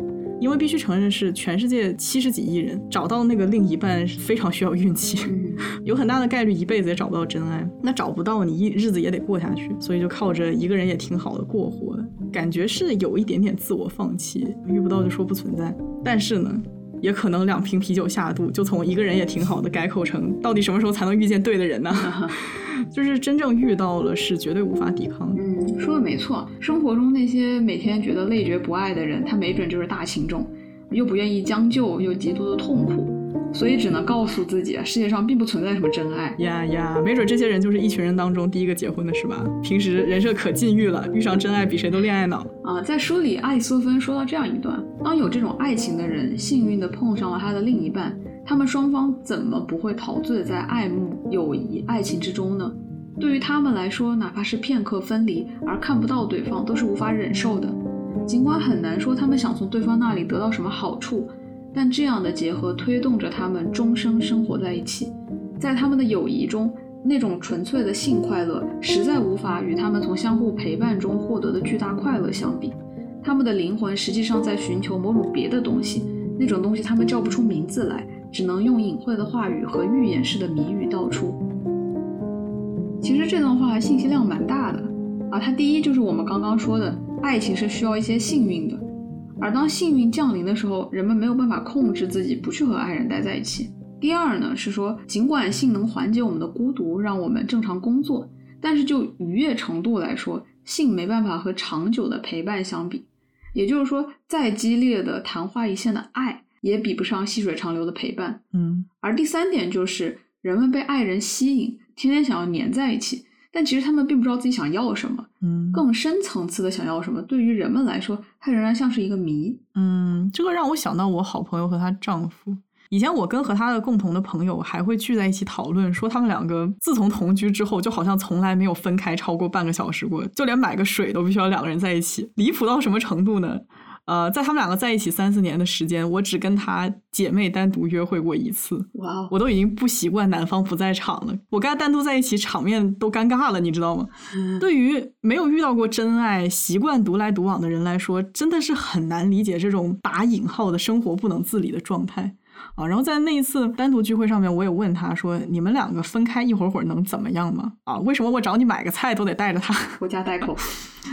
因为必须承认是全世界七十几亿人找到那个另一半非常需要运气，嗯，有很大的概率一辈子也找不到真爱。那找不到，你一日子也得过下去，所以就靠着一个人也挺好的过活，感觉是有一点点自我放弃，遇不到就说不存在。但是呢。也可能两瓶啤酒下肚，就从一个人也挺好的改口成到底什么时候才能遇见对的人呢？就是真正遇到了，是绝对无法抵抗的。嗯，说的没错。生活中那些每天觉得累觉不爱的人，他没准就是大情种，又不愿意将就，又极度的痛苦，所以只能告诉自己，世界上并不存在什么真爱。呀呀，没准这些人就是一群人当中第一个结婚的，是吧？平时人设可禁欲了，遇上真爱比谁都恋爱脑。啊、在书里，阿里斯芬说到这样一段：当有这种爱情的人幸运的碰上了他的另一半，他们双方怎么不会陶醉在爱慕、友谊、爱情之中呢？对于他们来说，哪怕是片刻分离而看不到对方，都是无法忍受的。尽管很难说他们想从对方那里得到什么好处，但这样的结合推动着他们终生生活在一起。在他们的友谊中，那种纯粹的性快乐实在无法与他们从相互陪伴中获得的巨大快乐相比。他们的灵魂实际上在寻求某种别的东西，那种东西他们叫不出名字来，只能用隐晦的话语和预言式的谜语道出。其实这段话信息量蛮大的啊，它第一就是我们刚刚说的，爱情是需要一些幸运的，而当幸运降临的时候，人们没有办法控制自己不去和爱人待在一起。第二呢是说，尽管性能缓解我们的孤独，让我们正常工作，但是就愉悦程度来说，性没办法和长久的陪伴相比。也就是说，再激烈的昙花一现的爱，也比不上细水长流的陪伴。嗯而第三点就是，人们被爱人吸引，天天想要粘在一起，但其实他们并不知道自己想要什么，嗯，更深层次的想要什么，对于人们来说，它仍然像是一个谜。嗯，这个让我想到我好朋友和她丈夫。以前我跟和她的共同的朋友还会聚在一起讨论，说他们两个自从同居之后，就好像从来没有分开超过半个小时过，就连买个水都必须要两个人在一起。离谱到什么程度呢？呃，在他们两个在一起三四年的时间，我只跟他姐妹单独约会过一次。哇哦，我都已经不习惯男方不在场了，我跟他单独在一起，场面都尴尬了，你知道吗？对于没有遇到过真爱、习惯独来独往的人来说，真的是很难理解这种打引号的生活不能自理的状态啊。然后在那一次单独聚会上面，我也问他说：“你们两个分开一会儿会儿能怎么样吗？啊，为什么我找你买个菜都得带着他？” 拖家带口。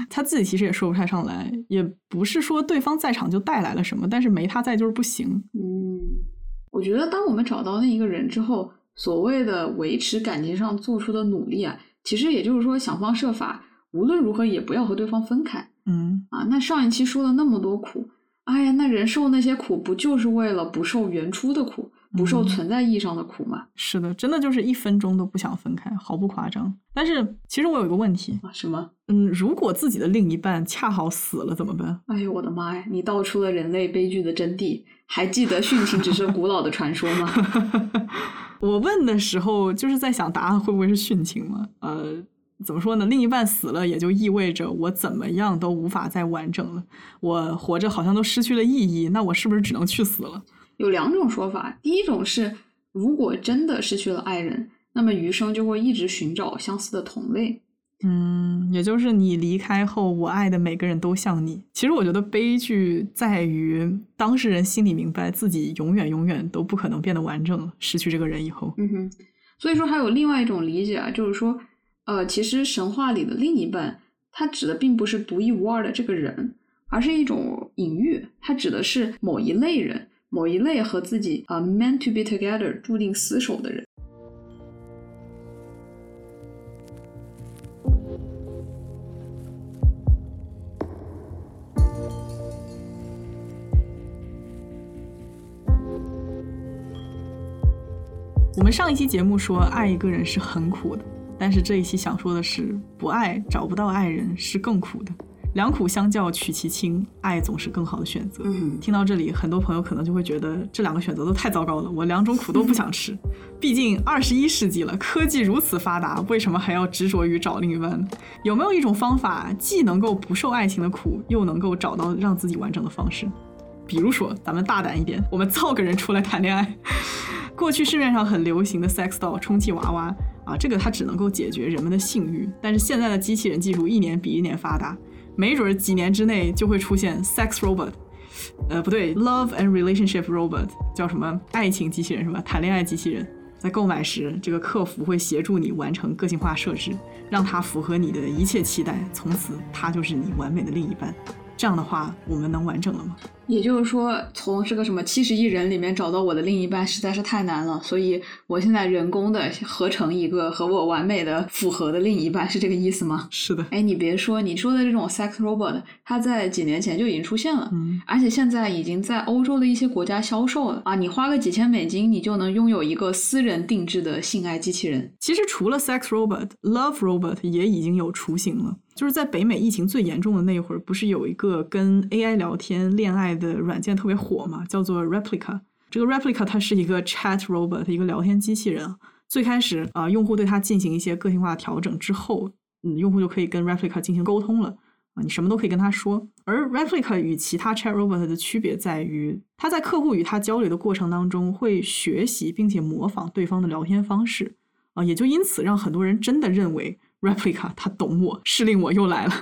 他自己其实也说不太上来，也不是说对方在场就带来了什么，但是没他在就是不行。嗯，我觉得当我们找到那一个人之后，所谓的维持感情上做出的努力啊，其实也就是说想方设法，无论如何也不要和对方分开。嗯啊，那上一期说了那么多苦，哎呀，那人受那些苦，不就是为了不受原初的苦，不受嗯存在意义上的苦吗？是的，真的就是一分钟都不想分开，毫不夸张。但是其实我有一个问题，啊，什么？嗯，如果自己的另一半恰好死了怎么办？哎呦，我的妈呀！你道出了人类悲剧的真谛。还记得殉情只是古老的传说吗？我问的时候就是在想，答案会不会是殉情吗？呃，怎么说呢？另一半死了，也就意味着我怎么样都无法再完整了。我活着好像都失去了意义，那我是不是只能去死了？有两种说法，第一种是，如果真的失去了爱人，那么余生就会一直寻找相似的同类。嗯，也就是你离开后，我爱的每个人都像你。其实我觉得悲剧在于当事人心里明白自己永远永远都不可能变得完整了，失去这个人以后。嗯哼，所以说还有另外一种理解啊，就是说，呃，其实神话里的另一半，它指的并不是独一无二的这个人，而是一种隐喻，它指的是某一类人，某一类和自己啊、meant to be together 注定厮守的人。我们上一期节目说爱一个人是很苦的，但是这一期想说的是，不爱找不到爱人是更苦的。两苦相较取其轻，爱总是更好的选择。嗯听到这里，很多朋友可能就会觉得这两个选择都太糟糕了，我两种苦都不想吃。毕竟二十一世纪了，科技如此发达，为什么还要执着于找另一半呢？有没有一种方法，既能够不受爱情的苦，又能够找到让自己完整的方式？比如说，咱们大胆一点，我们造个人出来谈恋爱。过去市面上很流行的 sex doll 充气娃娃啊，这个它只能够解决人们的性欲，但是现在的机器人技术一年比一年发达，没准儿几年之内就会出现 sex robot，呃，不对，love and relationship robot 叫什么？爱情机器人是吧？谈恋爱机器人。在购买时，这个客服会协助你完成个性化设置，让它符合你的一切期待，从此它就是你完美的另一半。这样的话，我们能完整了吗？也就是说，从这个什么七十亿人里面找到我的另一半实在是太难了，所以我现在人工的合成一个和我完美的符合的另一半，是这个意思吗？是的，哎，你别说，你说的这种 sex robot，它在几年前就已经出现了，嗯，而且现在已经在欧洲的一些国家销售了啊！你花个几千美金，你就能拥有一个私人定制的性爱机器人。其实除了 sex robot，love robot 也已经有雏形了。就是在北美疫情最严重的那会儿，不是有一个跟 AI 聊天恋爱的软件特别火嘛，叫做 Replica。这个 Replica 它是一个 chat robot，一个聊天机器人。最开始啊、用户对它进行一些个性化调整之后，嗯，用户就可以跟 Replica 进行沟通了。啊，你什么都可以跟他说。而 Replica 与其他 Chat Robot 的区别在于，它在客户与它交流的过程当中会学习并且模仿对方的聊天方式啊，也就因此让很多人真的认为 Replica 他懂我，是令我又来了，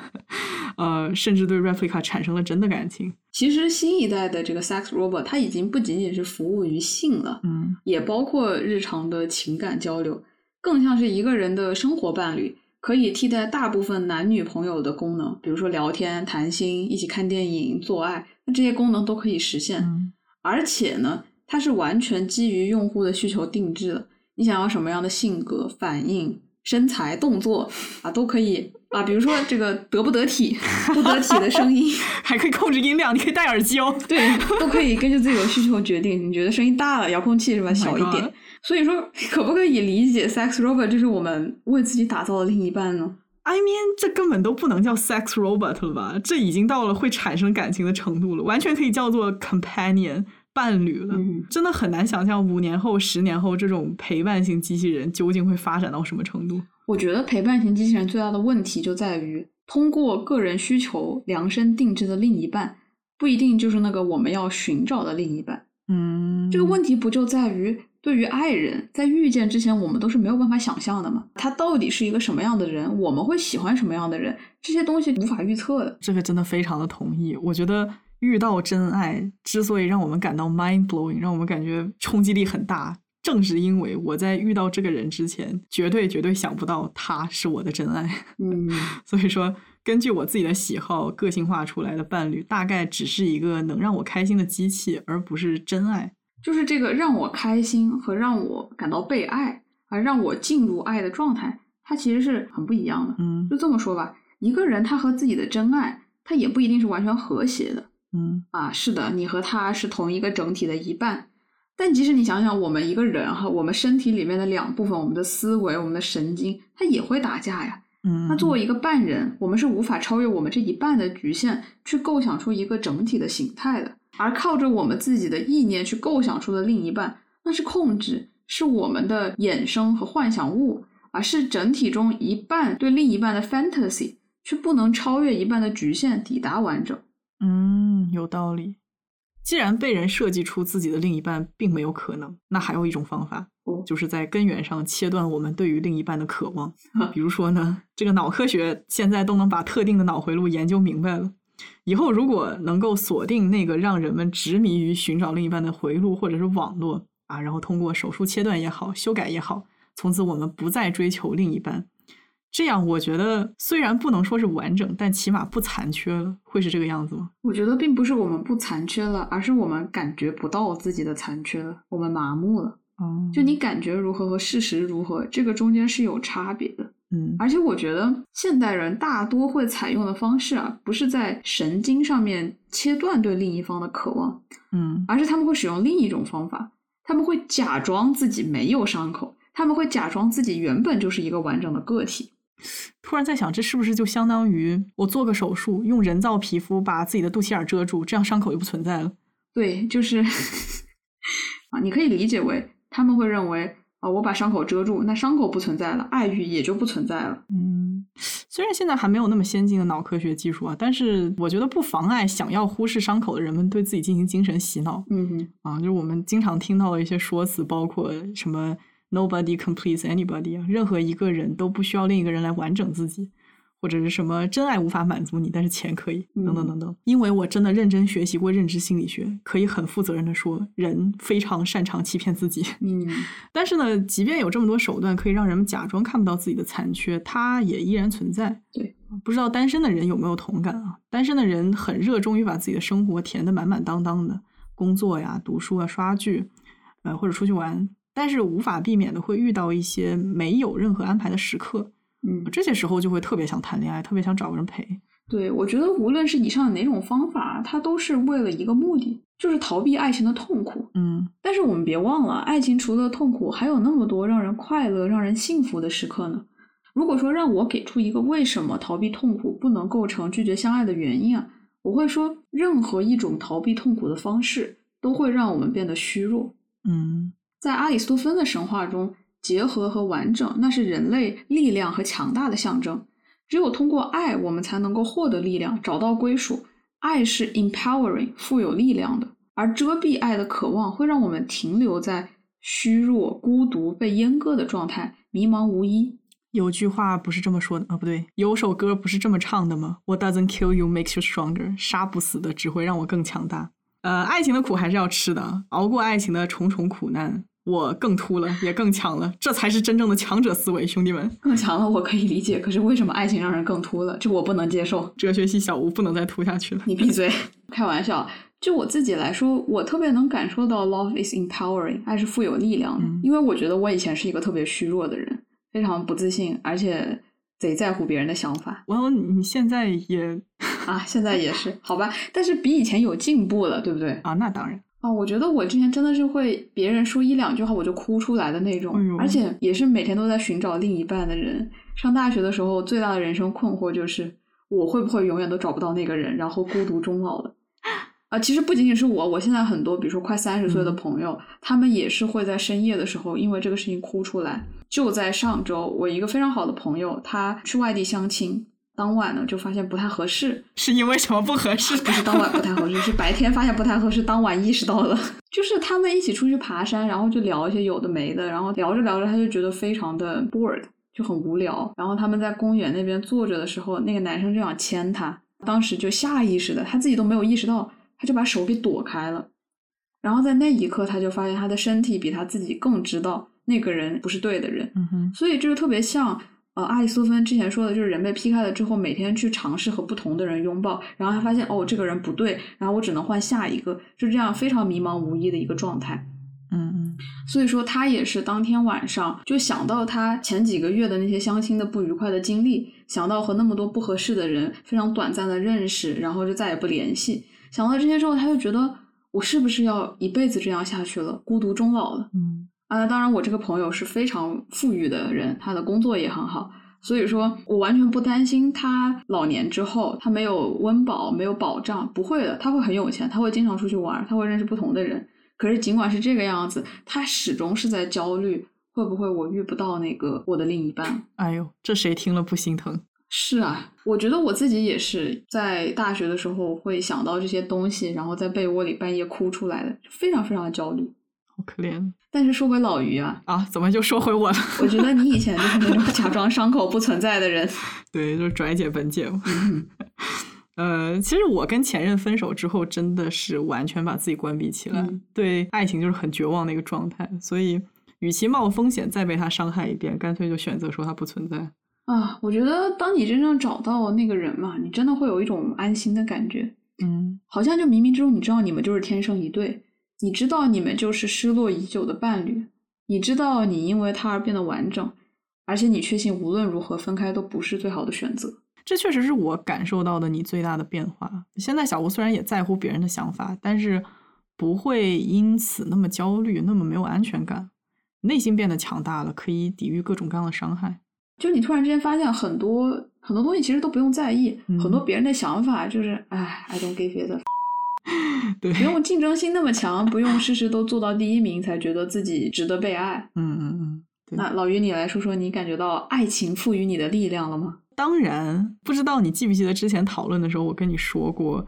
呃，甚至对 Replica 产生了真的感情。其实新一代的这个 sex robot，它已经不仅仅是服务于性了，嗯也包括日常的情感交流，更像是一个人的生活伴侣，可以替代大部分男女朋友的功能，比如说聊天、谈心、一起看电影、做爱，那这些功能都可以实现。嗯而且呢，它是完全基于用户的需求定制的。你想要什么样的性格、反应、身材、动作啊，都可以啊。比如说这个得不得体、不得体的声音，还可以控制音量，你可以戴耳机哦。对，都可以根据自己的需求决定。你觉得声音大了，遥控器是吧 Oh 小一点？所以说，可不可以理解 sex robot 就是我们为自己打造的另一半呢？I mean，这根本都不能叫 sex robot 了吧？这已经到了会产生感情的程度了，完全可以叫做 companion 伴侣了。嗯真的很难想象五年后、十年后这种陪伴型机器人究竟会发展到什么程度。我觉得陪伴型机器人最大的问题就在于，通过个人需求量身定制的另一半，不一定就是那个我们要寻找的另一半。嗯，这个问题不就在于，对于爱人，在遇见之前，我们都是没有办法想象的嘛？他到底是一个什么样的人？我们会喜欢什么样的人？这些东西无法预测的。这个真的非常的同意。我觉得遇到真爱之所以让我们感到 mind blowing，让我们感觉冲击力很大，正是因为我在遇到这个人之前，绝对绝对想不到他是我的真爱。嗯，所以说，根据我自己的喜好个性化出来的伴侣，大概只是一个能让我开心的机器，而不是真爱。就是这个让我开心和让我感到被爱，而让我进入爱的状态，它其实是很不一样的。嗯就这么说吧，一个人他和自己的真爱，他也不一定是完全和谐的嗯啊。是的，你和他是同一个整体的一半，但即使你想想，我们一个人哈，我们身体里面的两部分，我们的思维、我们的神经，它也会打架呀。嗯，那作为一个半人，我们是无法超越我们这一半的局限，去构想出一个整体的形态的。而靠着我们自己的意念去构想出的另一半，那是控制，是我们的衍生和幻想物，而是整体中一半对另一半的 fantasy，却不能超越一半的局限，抵达完整。嗯，有道理。既然被人设计出自己的另一半并没有可能，那还有一种方法，哦就是在根源上切断我们对于另一半的渴望。比如说呢，这个脑科学现在都能把特定的脑回路研究明白了。以后如果能够锁定那个让人们执迷于寻找另一半的回路或者是网络啊，然后通过手术切断也好、修改也好，从此我们不再追求另一半，这样我觉得虽然不能说是完整，但起码不残缺了，会是这个样子吗？我觉得并不是我们不残缺了，而是我们感觉不到自己的残缺了，我们麻木了。哦就你感觉如何和事实如何，这个中间是有差别的。嗯而且我觉得现代人大多会采用的方式啊，不是在神经上面切断对另一方的渴望，嗯而是他们会使用另一种方法，他们会假装自己没有伤口，他们会假装自己原本就是一个完整的个体。突然在想，这是不是就相当于我做个手术，用人造皮肤把自己的肚脐眼遮住，这样伤口就不存在了？对，就是 啊，你可以理解为他们会认为啊，我把伤口遮住，那伤口不存在了，爱欲也就不存在了。嗯，虽然现在还没有那么先进的脑科学技术啊，但是我觉得不妨碍想要忽视伤口的人们对自己进行精神洗脑嗯哼，啊。就是我们经常听到的一些说辞，包括什么 “nobody completes anybody” 啊，任何一个人都不需要另一个人来完整自己。或者是什么真爱无法满足你，但是钱可以，等等等等。因为我真的认真学习过认知心理学，可以很负责任的说，人非常擅长欺骗自己。嗯 但是呢，即便有这么多手段可以让人们假装看不到自己的残缺，它也依然存在。对，不知道单身的人有没有同感啊？单身的人很热衷于把自己的生活填得满满当当的，工作呀、读书啊、刷剧，呃，或者出去玩，但是无法避免的会遇到一些没有任何安排的时刻，嗯，这些时候就会特别想谈恋爱，特别想找个人陪。对，我觉得无论是以上哪种方法，它都是为了一个目的，就是逃避爱情的痛苦。嗯但是我们别忘了，爱情除了痛苦，还有那么多让人快乐、让人幸福的时刻呢。如果说让我给出一个为什么逃避痛苦不能构成拒绝相爱的原因啊，我会说，任何一种逃避痛苦的方式都会让我们变得虚弱。嗯在阿里斯托芬的神话中，结合和完整那是人类力量和强大的象征。只有通过爱，我们才能够获得力量，找到归属。爱是 empowering，富有力量的，而遮蔽爱的渴望会让我们停留在虚弱、孤独、被阉割的状态，迷茫无依。有句话不是这么说的啊，不对，有首歌不是这么唱的吗？What doesn't kill you makes you stronger。杀不死的只会让我更强大。呃，爱情的苦还是要吃的，熬过爱情的重重苦难，我更秃了，也更强了，这才是真正的强者思维，兄弟们。更强了，我可以理解。可是为什么爱情让人更秃了？这我不能接受。哲学系小吴不能再秃下去了。你闭嘴！开玩笑。就我自己来说，我特别能感受到 love is empowering，爱是富有力量的。嗯因为我觉得我以前是一个特别虚弱的人，非常不自信，而且贼在乎别人的想法我你现在也 啊。现在也是，好吧，但是比以前有进步了，对不对？啊，那当然，啊，我觉得我之前真的是会别人说一两句话我就哭出来的那种，哎而且也是每天都在寻找另一半的人。上大学的时候，最大的人生困惑就是我会不会永远都找不到那个人，然后孤独终老了。啊，其实不仅仅是我，我现在很多，比如说快三十岁的嗯朋友，他们也是会在深夜的时候因为这个事情哭出来。就在上周，我一个非常好的朋友，他去外地相亲，当晚呢就发现不太合适，是因为什么不合适？不是当晚不太合适，是白天发现不太合适，当晚意识到了。就是他们一起出去爬山，然后就聊一些有的没的，然后聊着聊着他就觉得非常的 bored，就很无聊。然后他们在公园那边坐着的时候，那个男生就想牵她，当时就下意识的，他自己都没有意识到，他就把手给躲开了。然后在那一刻，他就发现他的身体比他自己更知道那个人不是对的人，嗯哼，所以这就特别像呃阿里苏芬之前说的，就是人被劈开了之后，每天去尝试和不同的人拥抱，然后他发现哦这个人不对，然后我只能换下一个，就这样非常迷茫无依的一个状态。嗯嗯所以说他也是当天晚上就想到他前几个月的那些相亲的不愉快的经历，想到和那么多不合适的人非常短暂的认识，然后就再也不联系。想到这些之后，他就觉得我是不是要一辈子这样下去了，孤独终老了？嗯啊，当然我这个朋友是非常富裕的人，他的工作也很好，所以说我完全不担心他老年之后他没有温饱、没有保障，不会的，他会很有钱，他会经常出去玩，他会认识不同的人。可是尽管是这个样子，他始终是在焦虑，会不会我遇不到那个我的另一半？哎呦，这谁听了不心疼？是啊，我觉得我自己也是在大学的时候会想到这些东西，然后在被窝里半夜哭出来的，非常非常的焦虑。好可怜但是说回老于啊，啊！怎么就说回我了？我觉得你以前就是那种假装伤口不存在的人。对，就是拽姐本姐嘛。嗯 呃，其实我跟前任分手之后，真的是完全把自己关闭起来，嗯对爱情就是很绝望的一个状态。所以，与其冒风险再被他伤害一遍，干脆就选择说他不存在。啊，我觉得当你真正找到那个人嘛，你真的会有一种安心的感觉，嗯好像就冥冥之中你知道你们就是天生一对，你知道你们就是失落已久的伴侣，你知道你因为他而变得完整，而且你确信无论如何分开都不是最好的选择。这确实是我感受到的你最大的变化。现在小吴虽然也在乎别人的想法，但是不会因此那么焦虑，那么没有安全感，内心变得强大了，可以抵御各种各样的伤害。就你突然之间发现很多很多东西其实都不用在意，嗯很多别人的想法就是，哎，I don't give a 对，不用竞争心那么强，不用事事都做到第一名才觉得自己值得被爱。嗯嗯嗯，那老于，你来说说，你感觉到爱情赋予你的力量了吗？当然，不知道你记不记得之前讨论的时候，我跟你说过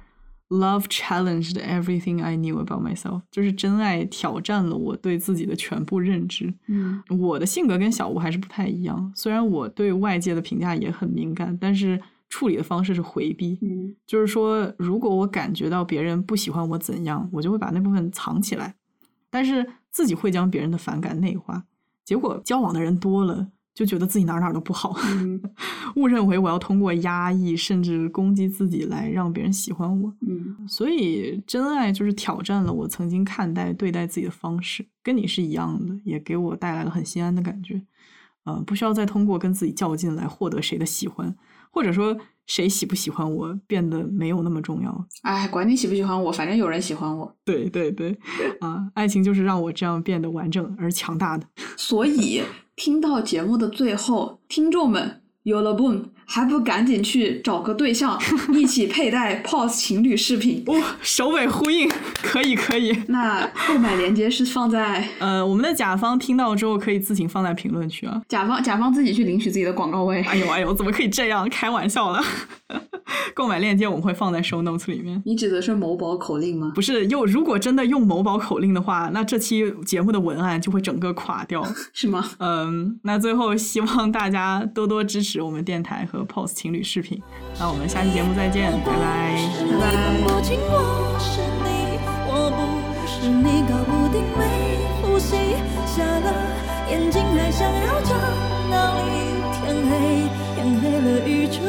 ，love challenged everything I knew about myself，就是真爱挑战了我对自己的全部认知。嗯我的性格跟小吴还是不太一样，虽然我对外界的评价也很敏感，但是处理的方式是回避。嗯就是说，如果我感觉到别人不喜欢我怎样，我就会把那部分藏起来，但是自己会将别人的反感内化。结果交往的人多了，就觉得自己哪儿哪儿都不好，嗯 误认为我要通过压抑甚至攻击自己来让别人喜欢我。嗯所以，真爱就是挑战了我曾经看待、对待自己的方式，跟你是一样的，也给我带来了很心安的感觉。呃，不需要再通过跟自己较劲来获得谁的喜欢，或者说谁喜不喜欢我变得没有那么重要。哎，管你喜不喜欢我，反正有人喜欢我。对对对，啊，爱情就是让我这样变得完整而强大的。所以听到节目的最后，听众们有了 boom，还不赶紧去找个对象，一起佩戴 POS 情侣饰品？哦，首尾呼应，可以可以。那购买链接是放在呃，我们的甲方听到之后可以自行放在评论区啊。甲方，甲方自己去领取自己的广告位。哎呦哎呦，怎么可以这样？开玩笑了。购买链接我们会放在 show notes 里面。你指的是某宝口令吗？不是，又如果真的用某宝口令的话，那这期节目的文案就会整个垮掉。是吗？嗯，那最后希望大家多多支持我们电台和 pose 情侣视频。那我们下期节目再见，拜拜。拜拜，瞎了眼睛还想要找哪里？天黑，天黑了，宇宙